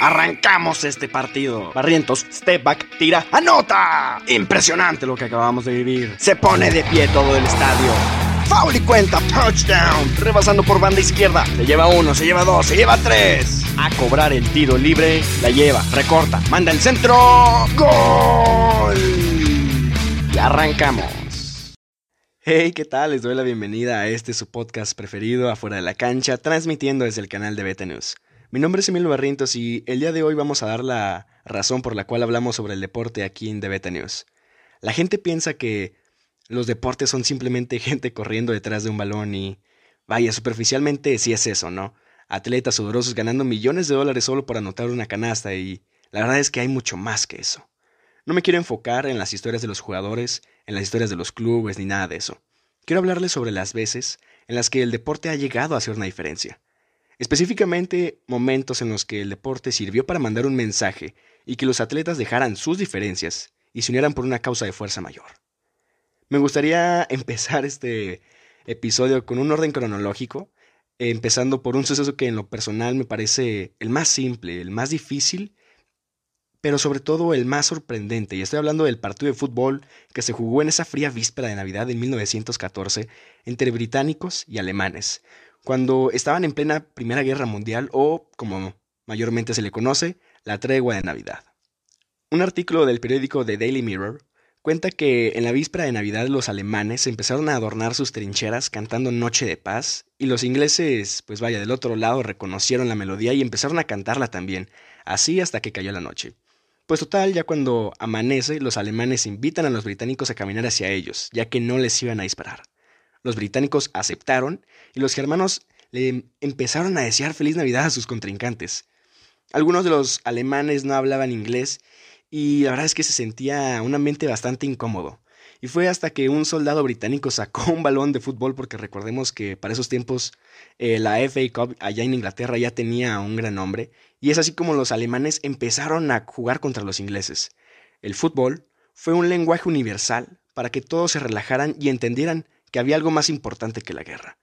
Arrancamos este partido. Barrientos, step back, tira, anota. Impresionante lo que acabamos de vivir. Se pone de pie todo el estadio. Foul y cuenta, touchdown. Rebasando por banda izquierda. Se lleva uno, se lleva dos, se lleva tres. A cobrar el tiro libre. La lleva, recorta, manda el centro. ¡Gol! Y arrancamos. Hey, ¿qué tal? Les doy la bienvenida a este su podcast preferido, Afuera de la Cancha, transmitiendo desde el canal de Beta News. Mi nombre es Emilio Barrientos y el día de hoy vamos a dar la razón por la cual hablamos sobre el deporte aquí en The Beta News. La gente piensa que los deportes son simplemente gente corriendo detrás de un balón y vaya, superficialmente sí es eso, ¿no? Atletas sudorosos ganando millones de dólares solo por anotar una canasta y la verdad es que hay mucho más que eso. No me quiero enfocar en las historias de los jugadores, en las historias de los clubes ni nada de eso. Quiero hablarles sobre las veces en las que el deporte ha llegado a hacer una diferencia Específicamente, momentos en los que el deporte sirvió para mandar un mensaje y que los atletas dejaran sus diferencias y se unieran por una causa de fuerza mayor. Me gustaría empezar este episodio con un orden cronológico, empezando por un suceso que en lo personal me parece el más simple, el más difícil, pero sobre todo el más sorprendente, y estoy hablando del partido de fútbol que se jugó en esa fría víspera de Navidad en 1914 entre británicos y alemanes, cuando estaban en plena Primera Guerra Mundial o, como mayormente se le conoce, la tregua de Navidad. Un artículo del periódico The Daily Mirror cuenta que en la víspera de Navidad los alemanes empezaron a adornar sus trincheras cantando Noche de Paz y los ingleses, pues vaya, del otro lado reconocieron la melodía y empezaron a cantarla también, así hasta que cayó la noche. Pues total, ya cuando amanece, los alemanes invitan a los británicos a caminar hacia ellos, ya que no les iban a disparar. Los británicos aceptaron y los germanos le empezaron a desear feliz Navidad a sus contrincantes. Algunos de los alemanes no hablaban inglés y la verdad es que se sentía un ambiente bastante incómodo. Y fue hasta que un soldado británico sacó un balón de fútbol, porque recordemos que para esos tiempos eh, la FA Cup allá en Inglaterra ya tenía un gran nombre, y es así como los alemanes empezaron a jugar contra los ingleses. El fútbol fue un lenguaje universal para que todos se relajaran y entendieran que había algo más importante que la guerra.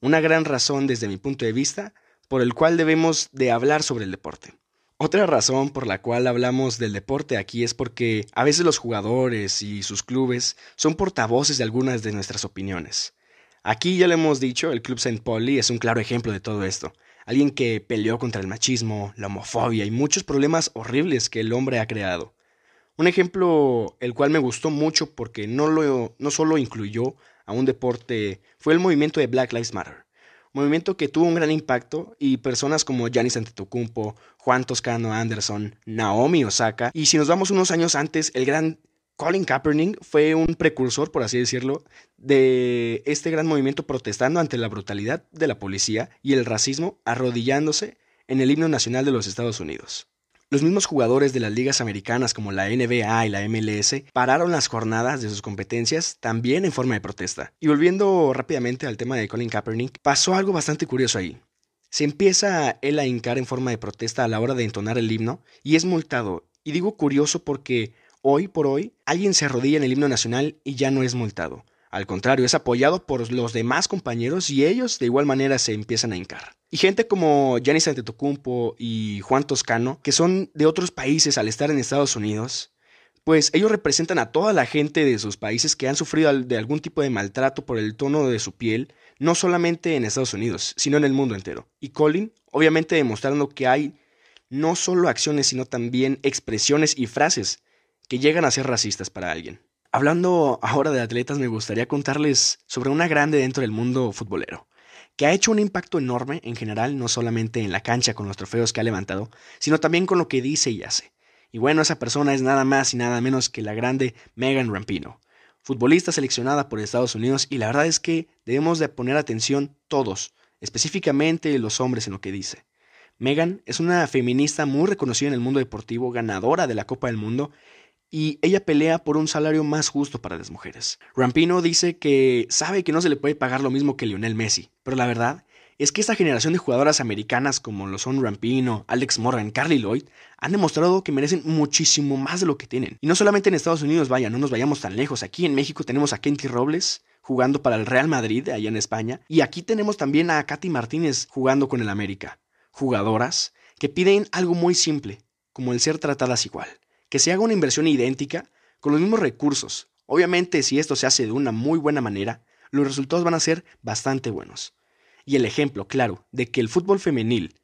Una gran razón desde mi punto de vista por el cual debemos de hablar sobre el deporte. Otra razón por la cual hablamos del deporte aquí es porque a veces los jugadores y sus clubes son portavoces de algunas de nuestras opiniones. Aquí ya lo hemos dicho, el Club St. Pauli es un claro ejemplo de todo esto. Alguien que peleó contra el machismo, la homofobia y muchos problemas horribles que el hombre ha creado. Un ejemplo el cual me gustó mucho porque no, lo, no solo incluyó a un deporte fue el movimiento de Black Lives Matter. Movimiento que tuvo un gran impacto y personas como Giannis Antetokounmpo, Juan Toscano Anderson, Naomi Osaka y si nos vamos unos años antes, el gran Colin Kaepernick fue un precursor, por así decirlo, de este gran movimiento protestando ante la brutalidad de la policía y el racismo, arrodillándose en el himno nacional de los Estados Unidos. Los mismos jugadores de las ligas americanas como la NBA y la MLS pararon las jornadas de sus competencias también en forma de protesta. Y volviendo rápidamente al tema de Colin Kaepernick, pasó algo bastante curioso ahí. Se empieza él a hincar en forma de protesta a la hora de entonar el himno y es multado. Y digo curioso porque hoy por hoy alguien se arrodilla en el himno nacional y ya no es multado. Al contrario, es apoyado por los demás compañeros y ellos de igual manera se empiezan a hincar. Y gente como Giannis Antetokounmpo y Juan Toscano, que son de otros países al estar en Estados Unidos, pues ellos representan a toda la gente de sus países que han sufrido de algún tipo de maltrato por el tono de su piel, no solamente en Estados Unidos, sino en el mundo entero. Y Colin, obviamente demostrando que hay no solo acciones, sino también expresiones y frases que llegan a ser racistas para alguien. Hablando ahora de atletas, me gustaría contarles sobre una grande dentro del mundo futbolero, que ha hecho un impacto enorme en general, no solamente en la cancha con los trofeos que ha levantado, sino también con lo que dice y hace. Y bueno, esa persona es nada más y nada menos que la grande Megan Rampino, futbolista seleccionada por Estados Unidos y la verdad es que debemos de poner atención todos, específicamente los hombres en lo que dice. Megan es una feminista muy reconocida en el mundo deportivo, ganadora de la Copa del Mundo y ella pelea por un salario más justo para las mujeres. Rampino dice que sabe que no se le puede pagar lo mismo que Lionel Messi, pero la verdad es que esta generación de jugadoras americanas como lo son Rampino, Alex Morgan, Carly Lloyd, han demostrado que merecen muchísimo más de lo que tienen. Y no solamente en Estados Unidos, vaya, no nos vayamos tan lejos. Aquí en México tenemos a Kenty Robles jugando para el Real Madrid, allá en España, y aquí tenemos también a Katy Martínez jugando con el América. Jugadoras que piden algo muy simple, como el ser tratadas igual, que se haga una inversión idéntica con los mismos recursos. Obviamente, si esto se hace de una muy buena manera, los resultados van a ser bastante buenos. Y el ejemplo claro de que el fútbol femenil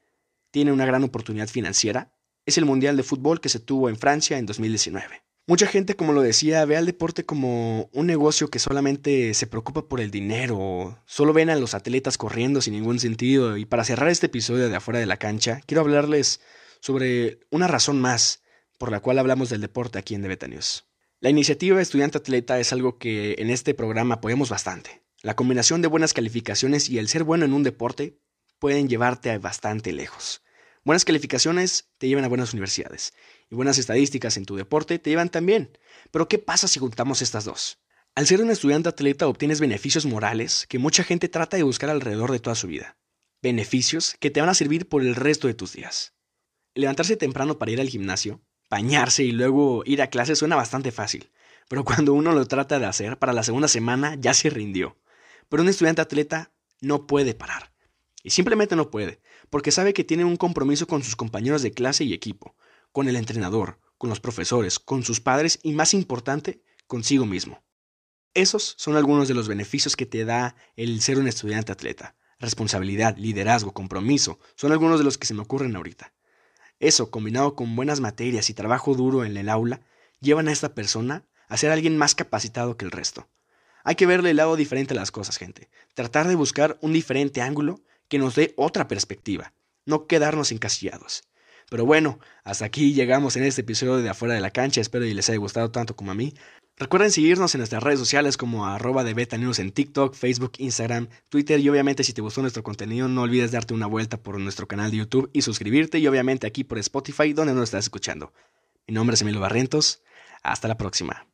tiene una gran oportunidad financiera es el Mundial de Fútbol que se tuvo en Francia en 2019. Mucha gente, como lo decía, ve al deporte como un negocio que solamente se preocupa por el dinero, solo ven a los atletas corriendo sin ningún sentido. Y para cerrar este episodio de afuera de la cancha, quiero hablarles sobre una razón más por la cual hablamos del deporte aquí en The News. La iniciativa Estudiante Atleta es algo que en este programa apoyamos bastante. La combinación de buenas calificaciones y el ser bueno en un deporte pueden llevarte bastante lejos. Buenas calificaciones te llevan a buenas universidades y buenas estadísticas en tu deporte te llevan también. Pero ¿qué pasa si juntamos estas dos? Al ser un estudiante atleta obtienes beneficios morales que mucha gente trata de buscar alrededor de toda su vida. Beneficios que te van a servir por el resto de tus días. Levantarse temprano para ir al gimnasio, bañarse y luego ir a clase suena bastante fácil, pero cuando uno lo trata de hacer, para la segunda semana ya se rindió. Pero un estudiante atleta no puede parar. Y simplemente no puede, porque sabe que tiene un compromiso con sus compañeros de clase y equipo, con el entrenador, con los profesores, con sus padres y, más importante, consigo mismo. Esos son algunos de los beneficios que te da el ser un estudiante atleta. Responsabilidad, liderazgo, compromiso, son algunos de los que se me ocurren ahorita. Eso, combinado con buenas materias y trabajo duro en el aula, llevan a esta persona a ser alguien más capacitado que el resto. Hay que verle el lado diferente a las cosas, gente. Tratar de buscar un diferente ángulo que nos dé otra perspectiva, no quedarnos encasillados. Pero bueno, hasta aquí llegamos en este episodio de Afuera de la Cancha, espero que les haya gustado tanto como a mí. Recuerden seguirnos en nuestras redes sociales como arroba de Beta News en TikTok, Facebook, Instagram, Twitter y obviamente si te gustó nuestro contenido no olvides darte una vuelta por nuestro canal de YouTube y suscribirte y obviamente aquí por Spotify donde nos estás escuchando. Mi nombre es Emilio Barrientos, hasta la próxima.